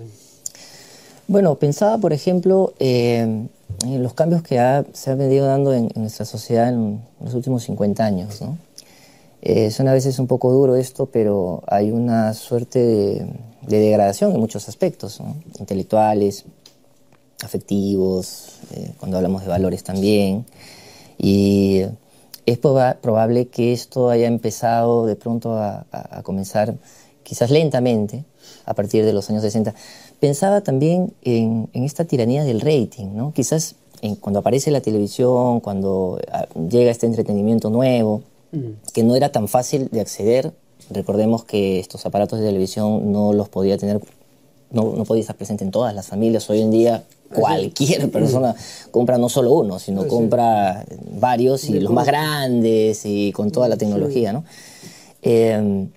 Bueno, pensaba, por ejemplo, eh, en los cambios que se han venido dando en, nuestra sociedad en los últimos 50 años. ¿no? Eh, a veces un poco duro esto, pero hay una suerte de, degradación en muchos aspectos, intelectuales, afectivos, eh, cuando hablamos de valores también. Y es probable que esto haya empezado de pronto a, comenzar, quizás lentamente, a partir de los años 60. Pensaba también en, esta tiranía del rating, ¿no? Quizás cuando aparece la televisión, cuando ah, llega este entretenimiento nuevo, mm. que no era tan fácil de acceder. Recordemos que estos aparatos de televisión no los podía tener, no, no podía estar presente en todas las familias. Hoy en día cualquier persona compra no solo uno, sino compra varios y los más grandes y con toda la tecnología, ¿no? Em,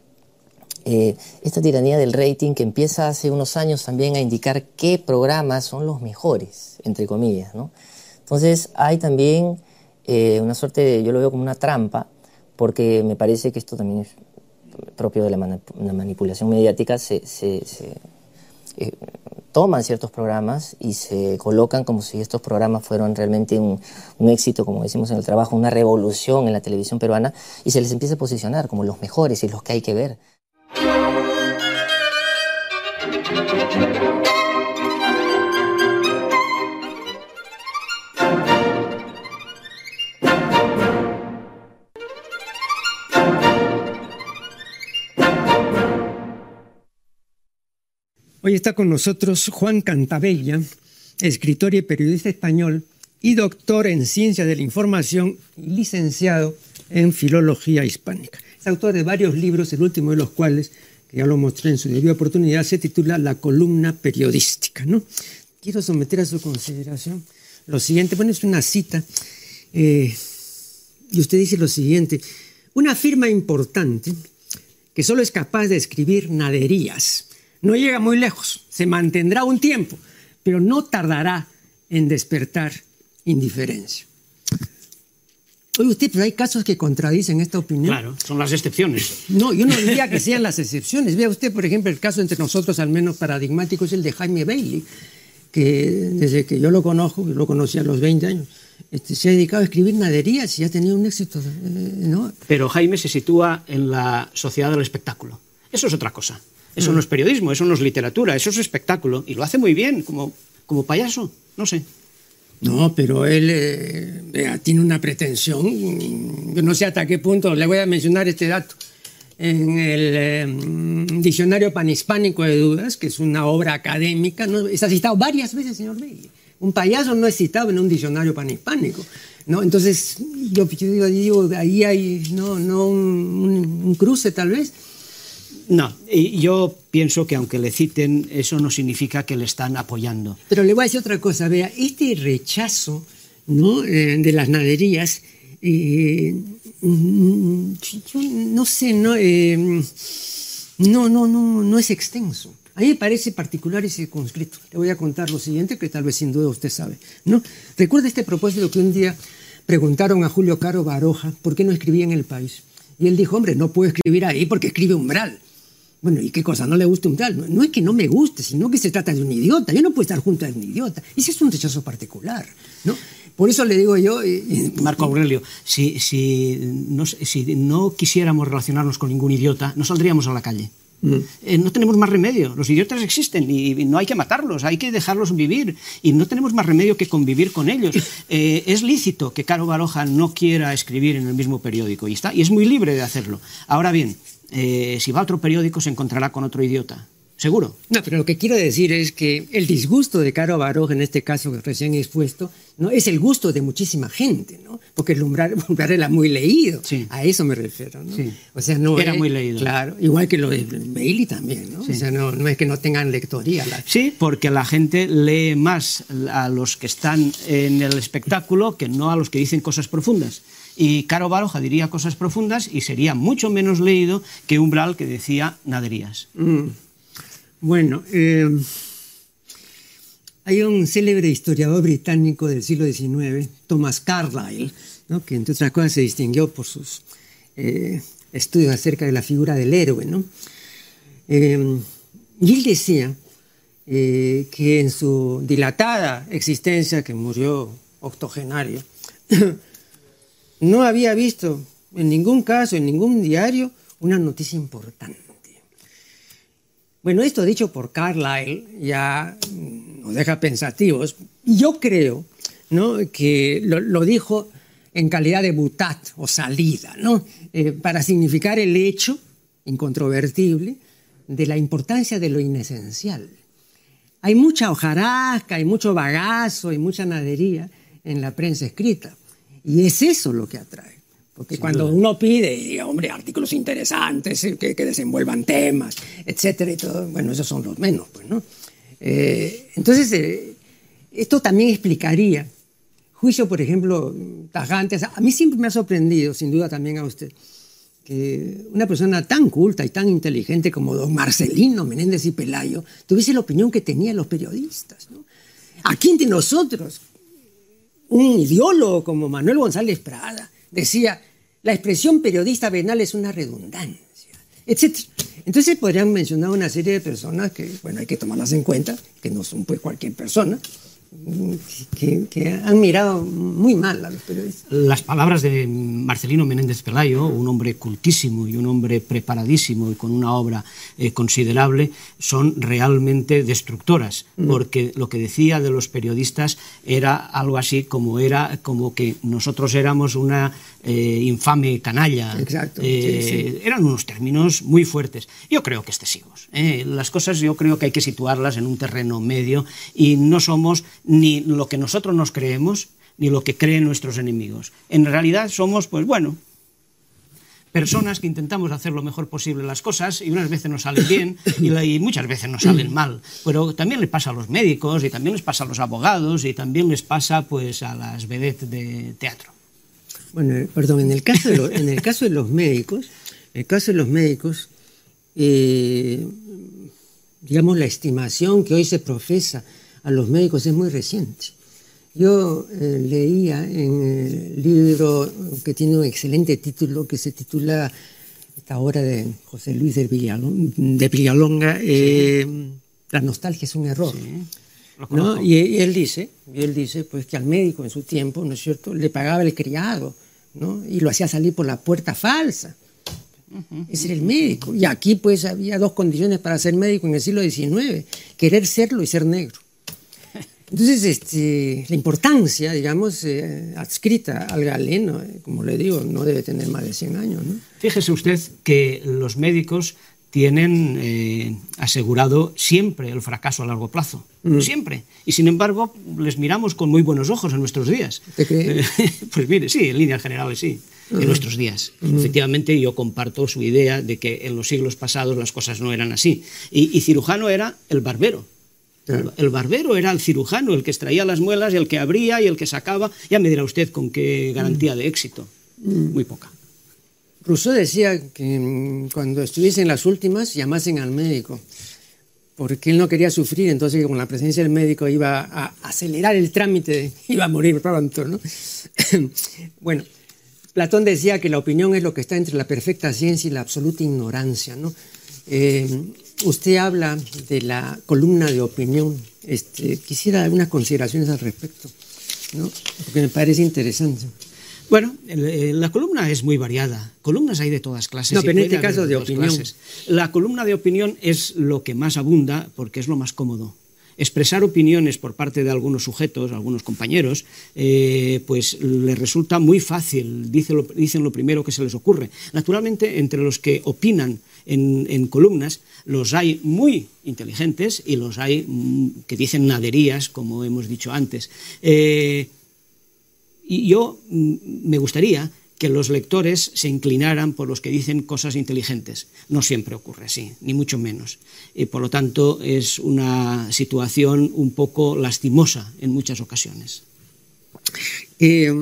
eh, esta tiranía del rating que empieza hace unos años también a indicar qué programas son los mejores, entre comillas, ¿no? Entonces hay también eh, una suerte, de, yo lo veo como una trampa, porque me parece que esto también es propio de la, manipulación mediática, se, eh, toman ciertos programas y se colocan como si estos programas fueran realmente un, éxito, como decimos en el trabajo, una revolución en la televisión peruana, y se les empieza a posicionar como los mejores y los que hay que ver. Hoy está con nosotros Juan Cantabella, escritor y periodista español y doctor en Ciencias de la Información y licenciado en Filología Hispánica. Es autor de varios libros, el último de los cuales, que ya lo mostré en su debida oportunidad, se titula La columna periodística. ¿no? Quiero someter a su consideración lo siguiente, bueno, es una cita, eh, y usted dice lo siguiente, una firma importante que solo es capaz de escribir naderías no llega muy lejos, se mantendrá un tiempo, pero no tardará en despertar indiferencia. Oye usted, pero hay casos que contradicen esta opinión. Claro, son las excepciones. No, yo no diría que sean las excepciones. Vea usted, por ejemplo, el caso entre nosotros, al menos paradigmático, es el de Jaime Bailey, que desde que yo lo conozco, lo conocí a los 20 años, este, se ha dedicado a escribir naderías y ha tenido un éxito. Eh, ¿no? Pero Jaime se sitúa en la sociedad del espectáculo. Eso es otra cosa. Eso no es periodismo, eso no es literatura, eso es espectáculo. Y lo hace muy bien, como, como payaso, no sé. No, pero él eh, tiene una pretensión, yo no sé hasta qué punto, le voy a mencionar este dato. En el eh, Diccionario Panhispánico de Dudas, que es una obra académica, ¿no? está citado varias veces, señor Bailey. Un payaso no es citado en un diccionario panhispánico. ¿no? Entonces, yo, digo, ahí hay no, no un cruce tal vez. No, yo pienso que aunque le citen, eso no significa que le están apoyando. Pero le voy a decir otra cosa, vea, este rechazo ¿no? Eh, de las naderías, eh, no sé, eh, no, no, no, no es extenso. A mí me parece particular y circunscrito. Le voy a contar lo siguiente, que tal vez sin duda usted sabe. ¿no? Recuerda este propósito que un día preguntaron a Julio Caro Baroja por qué no escribía en El País. Y él dijo, hombre, no puedo escribir ahí porque escribe umbral. Bueno, ¿y qué cosa? ¿No le gusta un tal? No, es que no me guste, sino que se trata de un idiota. Yo no puedo estar junto a un idiota. Ese es un rechazo particular, ¿no? Por eso le digo yo... Eh, eh, Marco Aurelio, si, si, no, si no quisiéramos relacionarnos con ningún idiota, no saldríamos a la calle. Mm. Eh, no tenemos más remedio. Los idiotas existen y, no hay que matarlos, hay que dejarlos vivir. Y no tenemos más remedio que convivir con ellos. es lícito que Caro Baroja no quiera escribir en el mismo periódico y, está, y es muy libre de hacerlo. Ahora bien, eh, si va a otro periódico se encontrará con otro idiota. Seguro. No, pero lo que quiero decir es que el disgusto de Caro Baroj, en este caso que recién expuesto, ¿no? es el gusto de muchísima gente, ¿no? Porque el umbral, era muy leído. A eso me refiero, ¿no? O sea, no era muy leído. Claro, igual que lo de Bailey también, ¿no? O sea, no, es que no tengan lectoría. Sí, porque la gente lee más a los que están en el espectáculo que no a los que dicen cosas profundas. Y Caro Baroja diría cosas profundas y sería mucho menos leído que Umbral que decía naderías. Mm. Bueno, eh, hay un célebre historiador británico del siglo XIX, Thomas Carlyle, que entre otras cosas se distinguió por sus eh, estudios acerca de la figura del héroe. Eh, y él decía que en su dilatada existencia, que murió octogenario, no había visto en ningún caso, en ningún diario, una noticia importante. Bueno, esto dicho por Carlyle ya nos deja pensativos. Yo creo ¿no? que lo, dijo en calidad de butat o salida, ¿no? Eh, para significar el hecho incontrovertible de la importancia de lo inesencial. Hay mucha hojarasca, hay mucho bagazo, hay mucha nadería en la prensa escrita. Y es eso lo que atrae. Porque cuando uno pide, hombre, artículos interesantes, eh, que, desenvuelvan temas, etcétera, y todo, bueno, esos son los menos, pues, ¿no? Eh, entonces, eh, esto también explicaría juicio, por ejemplo, tajantes. A mí siempre me ha sorprendido, sin duda también a usted, que una persona tan culta y tan inteligente como don Marcelino Menéndez y Pelayo tuviese la opinión que tenían los periodistas. ¿no? Aquí entre nosotros, un ideólogo como Manuel González Prada decía, la expresión periodista venal es una redundancia, etc. Entonces podrían mencionar una serie de personas que, bueno, hay que tomarlas en cuenta, que no son pues cualquier persona, que, han mirado muy mal a los periodistas. Las palabras de Marcelino Menéndez Pelayo, un hombre cultísimo y un hombre preparadísimo y con una obra eh, considerable, son realmente destructoras, mm. porque lo que decía de los periodistas era algo así como era como que nosotros éramos una eh, infame canalla. Exacto. Eh, eran unos términos muy fuertes. Yo creo que excesivos. Las cosas yo creo que hay que situarlas en un terreno medio y no somos ni lo que nosotros nos creemos, ni lo que creen nuestros enemigos. En realidad somos, pues bueno, personas que intentamos hacer lo mejor posible las cosas y unas veces nos salen bien y, muchas veces nos salen mal. Pero también les pasa a los médicos y también les pasa a los abogados y también les pasa pues a las vedettes de teatro. Bueno, perdón, en el caso de, los, en el caso de los médicos, el caso de los médicos, eh, digamos la estimación que hoy se profesa a los médicos es muy reciente. Yo eh, leía en el libro que tiene un excelente título que se titula esta obra de José Luis de, Villalonga, eh, La nostalgia es un error. Y, él dice, y él dice pues, que al médico en su tiempo, ¿no es cierto?, le pagaba el criado ¿no? y lo hacía salir por la puerta falsa. Ese era el médico. Y aquí pues había dos condiciones para ser médico en el siglo XIX, querer serlo y ser negro. Entonces, este, la importancia, digamos, eh, adscrita al galeno, eh, como le digo, no debe tener más de 100 años. ¿no? Fíjese usted que los médicos tienen eh, asegurado siempre el fracaso a largo plazo, mm. siempre. Y sin embargo, les miramos con muy buenos ojos en nuestros días. ¿Te cree? pues mire, sí, en líneas generales sí, en mm. nuestros días. Mm. Efectivamente, yo comparto su idea de que en los siglos pasados las cosas no eran así. y cirujano era el barbero. El barbero era el cirujano, el que extraía las muelas el que abría y el que sacaba. Ya me dirá usted con qué garantía de éxito. Mm. Muy poca. Rousseau decía que mm, cuando estuviesen las últimas llamasen al médico, porque él no quería sufrir, entonces con la presencia del médico iba a acelerar el trámite, iba a morir pronto. ¿no? bueno, Platón decía que la opinión es lo que está entre la perfecta ciencia y la absoluta ignorancia. ¿no? Eh, usted habla de la columna de opinión. Este, quisiera algunas consideraciones al respecto, ¿no? porque me parece interesante. Bueno, eh, la columna es muy variada. Columnas hay de todas clases. No, pero en este caso de, opinión. La columna de opinión es lo que más abunda porque es lo más cómodo expresar opiniones por parte de algunos sujetos, algunos compañeros, eh, pues les resulta muy fácil, dicen lo, dicen lo primero que se les ocurre. Naturalmente, entre los que opinan en, columnas, los hay muy inteligentes y los hay mm, que dicen naderías, como hemos dicho antes. Eh, y yo mm, me gustaría que los lectores se inclinaran por los que dicen cosas inteligentes. No siempre ocurre así, ni mucho menos. Y por lo tanto es una situación un poco lastimosa en muchas ocasiones. Eh,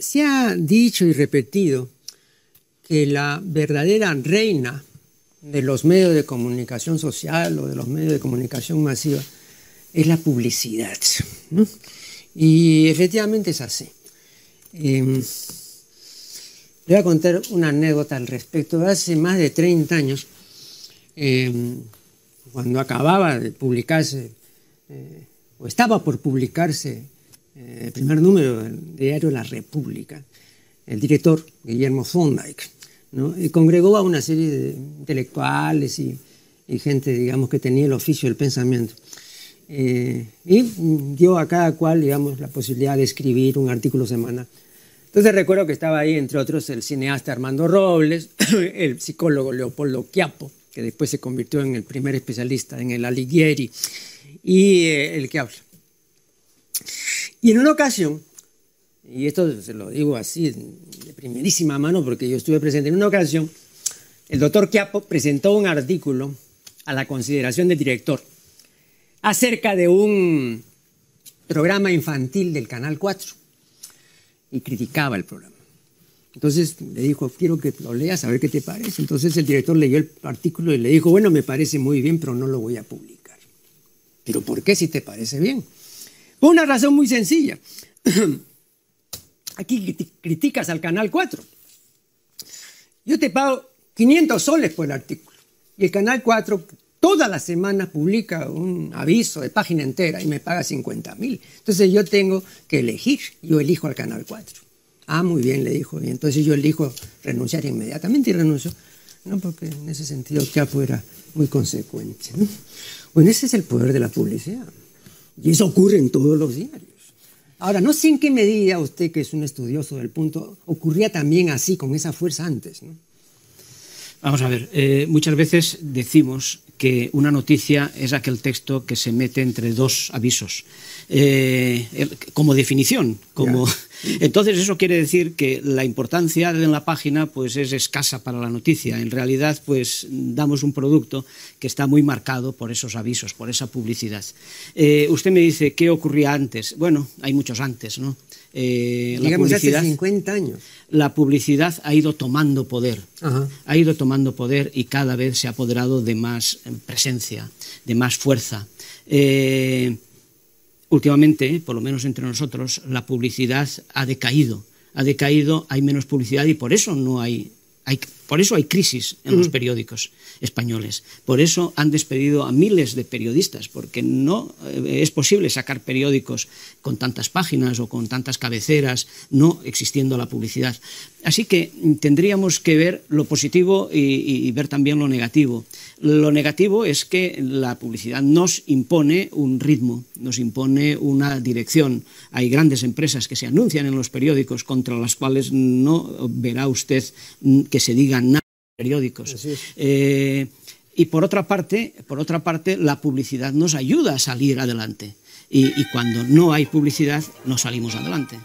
se ha dicho y repetido que la verdadera reina de los medios de comunicación social o de los medios de comunicación masiva es la publicidad. Y efectivamente es así. Em, le voy a contar una anécdota al respecto. Hace más de 30 años, em, cuando acababa de publicarse, eh, o estaba por publicarse eh, el primer número del diario La República, el director Guillermo Thorndike ¿no? congregó a una serie de intelectuales y, y gente, digamos, que tenía el oficio del pensamiento. Eh, y dio a cada cual, digamos, la posibilidad de escribir un artículo semanal. Entonces recuerdo que estaba ahí, entre otros, el cineasta Armando Robles, el psicólogo Leopoldo Quiapo, que después se convirtió en el primer especialista en el Alighieri, y eh, el que habla. Y en una ocasión, y esto se lo digo así de primerísima mano porque yo estuve presente, en una ocasión el doctor Quiapo presentó un artículo a la consideración del director acerca de un programa infantil del Canal 4 y criticaba el programa. Entonces le dijo, quiero que lo leas a ver qué te parece. Entonces el director leyó el artículo y le dijo, bueno, me parece muy bien, pero no lo voy a publicar. Pero ¿por qué si te parece bien? Por una razón muy sencilla. Aquí criticas al Canal 4. Yo te pago 500 soles por el artículo. Y el Canal 4 todas las semanas publica un aviso de página entera y me paga 50 mil. Entonces yo tengo que elegir. Yo elijo al Canal 4. Ah, muy bien, le dijo. Y entonces yo elijo renunciar inmediatamente y renuncio. No, porque en ese sentido Capo era muy consecuente. Bueno, ese es el poder de la publicidad. Y eso ocurre en todos los diarios. Ahora, no sé en qué medida usted, que es un estudioso del punto, ocurría también así, con esa fuerza antes. Vamos a ver, eh, muchas veces decimos que una noticia es aquel texto que se mete entre dos avisos. Eh, como definición. Como... Entonces eso quiere decir que la importancia de la página pues, es escasa para la noticia. En realidad pues, damos un producto que está muy marcado por esos avisos, por esa publicidad. Eh, usted me dice, ¿qué ocurría antes? Bueno, hay muchos antes, ¿no? Eh, Digamos, hace 50 años. La publicidad ha ido tomando poder, ha ido tomando poder y cada vez se ha apoderado de más presencia, de más fuerza. Eh, últimamente, por lo menos entre nosotros, la publicidad ha decaído. Ha decaído, hay menos publicidad y por eso no hay por eso hay crisis en los periódicos españoles. Por eso han despedido a miles de periodistas, porque no eh, es posible sacar periódicos con tantas páginas o con tantas cabeceras, no existiendo la publicidad. Así que tendríamos que ver lo positivo y, ver también lo negativo. Lo negativo es que la publicidad nos impone un ritmo, nos impone una dirección. Hay grandes empresas que se anuncian en los periódicos contra las cuales no verá usted que se diga nada periódicos. Eh, y por otra parte, por otra parte, la publicidad nos ayuda a salir adelante. y cuando no hay publicidad, no salimos adelante.